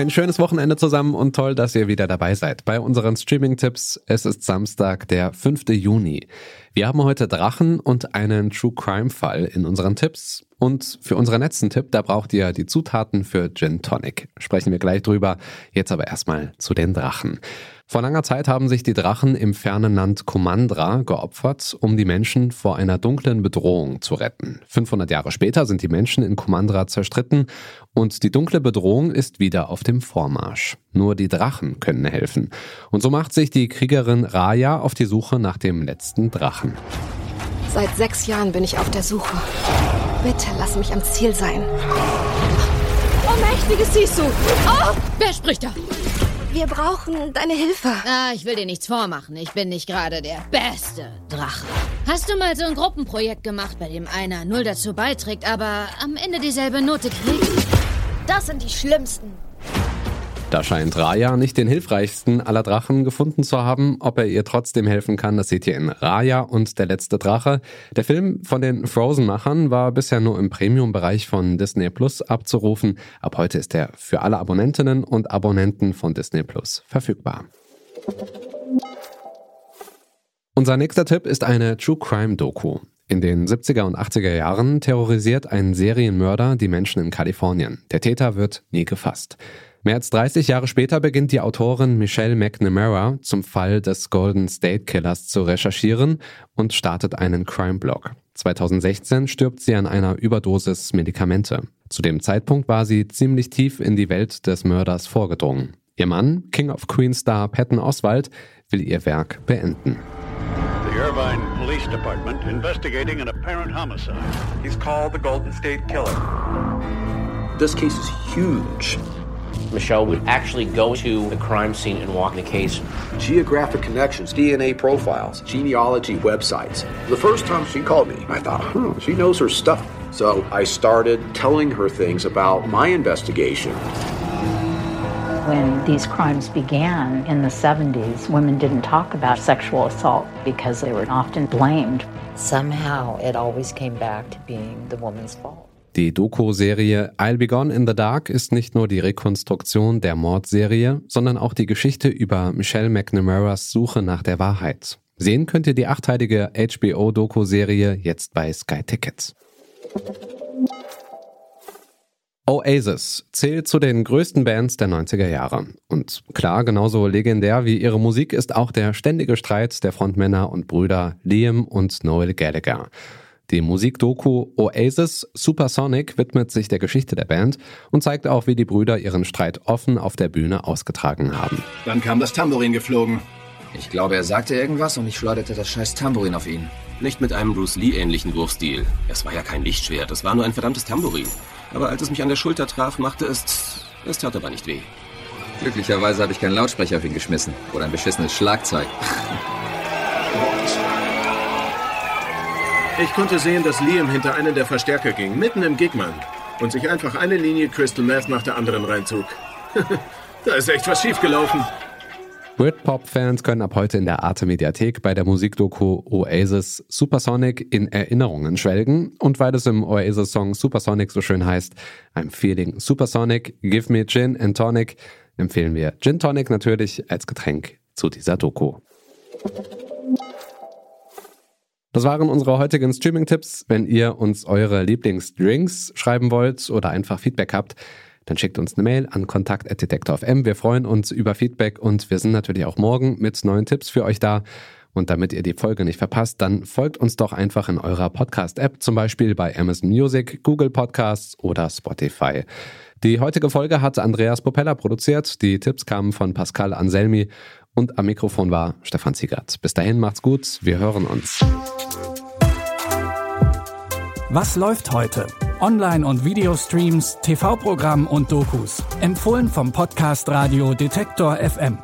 Ein schönes Wochenende zusammen und toll, dass ihr wieder dabei seid bei unseren Streaming-Tipps. Es ist Samstag, der 5. Juni. Wir haben heute Drachen und einen True Crime-Fall in unseren Tipps. Und für unseren letzten Tipp, da braucht ihr die Zutaten für Gin Tonic. Sprechen wir gleich drüber. Jetzt aber erstmal zu den Drachen. Vor langer Zeit haben sich die Drachen im fernen Land Komandra geopfert, um die Menschen vor einer dunklen Bedrohung zu retten. 500 Jahre später sind die Menschen in Komandra zerstritten und die dunkle Bedrohung ist wieder auf dem Vormarsch. Nur die Drachen können helfen. Und so macht sich die Kriegerin Raya auf die Suche nach dem letzten Drachen. Seit sechs Jahren bin ich auf der Suche. Bitte lass mich am Ziel sein. Oh, mächtiges Sisu! Oh! Wer spricht da? Wir brauchen deine Hilfe. Ah, ich will dir nichts vormachen. Ich bin nicht gerade der beste Drache. Hast du mal so ein Gruppenprojekt gemacht, bei dem einer null dazu beiträgt, aber am Ende dieselbe Note kriegt? Das sind die schlimmsten. Da scheint Raya nicht den hilfreichsten aller Drachen gefunden zu haben. Ob er ihr trotzdem helfen kann, das seht ihr in Raya und der letzte Drache. Der Film von den Frozen-Machern war bisher nur im Premium-Bereich von Disney Plus abzurufen. Ab heute ist er für alle Abonnentinnen und Abonnenten von Disney Plus verfügbar. Unser nächster Tipp ist eine True Crime Doku. In den 70er und 80er Jahren terrorisiert ein Serienmörder die Menschen in Kalifornien. Der Täter wird nie gefasst. Mehr als 30 Jahre später beginnt die Autorin Michelle McNamara zum Fall des Golden State Killers zu recherchieren und startet einen Crime-Blog. 2016 stirbt sie an einer Überdosis Medikamente. Zu dem Zeitpunkt war sie ziemlich tief in die Welt des Mörders vorgedrungen. Ihr Mann, King of Queens Star Patton Oswald, will ihr Werk beenden. The Irvine Police Department investigating an apparent homicide. He's called the Golden State Killer. This case is huge. Michelle would actually go to the crime scene and walk the case. Geographic connections, DNA profiles, genealogy websites. The first time she called me, I thought, huh, she knows her stuff. So I started telling her things about my investigation. When these crimes began in the 70s, women didn't talk about sexual assault because they were often blamed. Somehow it always came back to being the woman's fault. Die Doku-Serie I'll Be Gone in the Dark ist nicht nur die Rekonstruktion der Mordserie, sondern auch die Geschichte über Michelle McNamara's Suche nach der Wahrheit. Sehen könnt ihr die achteilige HBO-Doku-Serie jetzt bei Sky Tickets. Oasis zählt zu den größten Bands der 90er Jahre. Und klar, genauso legendär wie ihre Musik ist auch der ständige Streit der Frontmänner und Brüder Liam und Noel Gallagher. Die Musikdoku Oasis Supersonic widmet sich der Geschichte der Band und zeigt auch, wie die Brüder ihren Streit offen auf der Bühne ausgetragen haben. Dann kam das Tambourin geflogen. Ich glaube, er sagte irgendwas und ich schleuderte das scheiß Tambourin auf ihn. Nicht mit einem Bruce Lee-ähnlichen Wurfstil. Es war ja kein Lichtschwert, es war nur ein verdammtes Tambourin. Aber als es mich an der Schulter traf, machte es... Es tat aber nicht weh. Glücklicherweise habe ich keinen Lautsprecher auf ihn geschmissen. Oder ein beschissenes Schlagzeug. Ich konnte sehen, dass Liam hinter einen der Verstärker ging, mitten im Gigman. Und sich einfach eine Linie Crystal Meth nach der anderen reinzog. da ist echt was schiefgelaufen. Britpop-Fans können ab heute in der Arte Mediathek bei der Musikdoku Oasis Supersonic in Erinnerungen schwelgen. Und weil es im Oasis-Song Supersonic so schön heißt, I'm feeling Supersonic, give me Gin and Tonic, empfehlen wir Gin Tonic natürlich als Getränk zu dieser Doku. Das waren unsere heutigen Streaming-Tipps. Wenn ihr uns eure Lieblingsdrinks schreiben wollt oder einfach Feedback habt, dann schickt uns eine Mail an kontakt.detektor.fm. Wir freuen uns über Feedback und wir sind natürlich auch morgen mit neuen Tipps für euch da. Und damit ihr die Folge nicht verpasst, dann folgt uns doch einfach in eurer Podcast-App, zum Beispiel bei Amazon Music, Google Podcasts oder Spotify. Die heutige Folge hat Andreas Popella produziert. Die Tipps kamen von Pascal Anselmi und am Mikrofon war Stefan Ziegert. Bis dahin macht's gut, wir hören uns. Was läuft heute? Online- und Videostreams, TV-Programm und Dokus. Empfohlen vom Podcast Radio Detektor FM.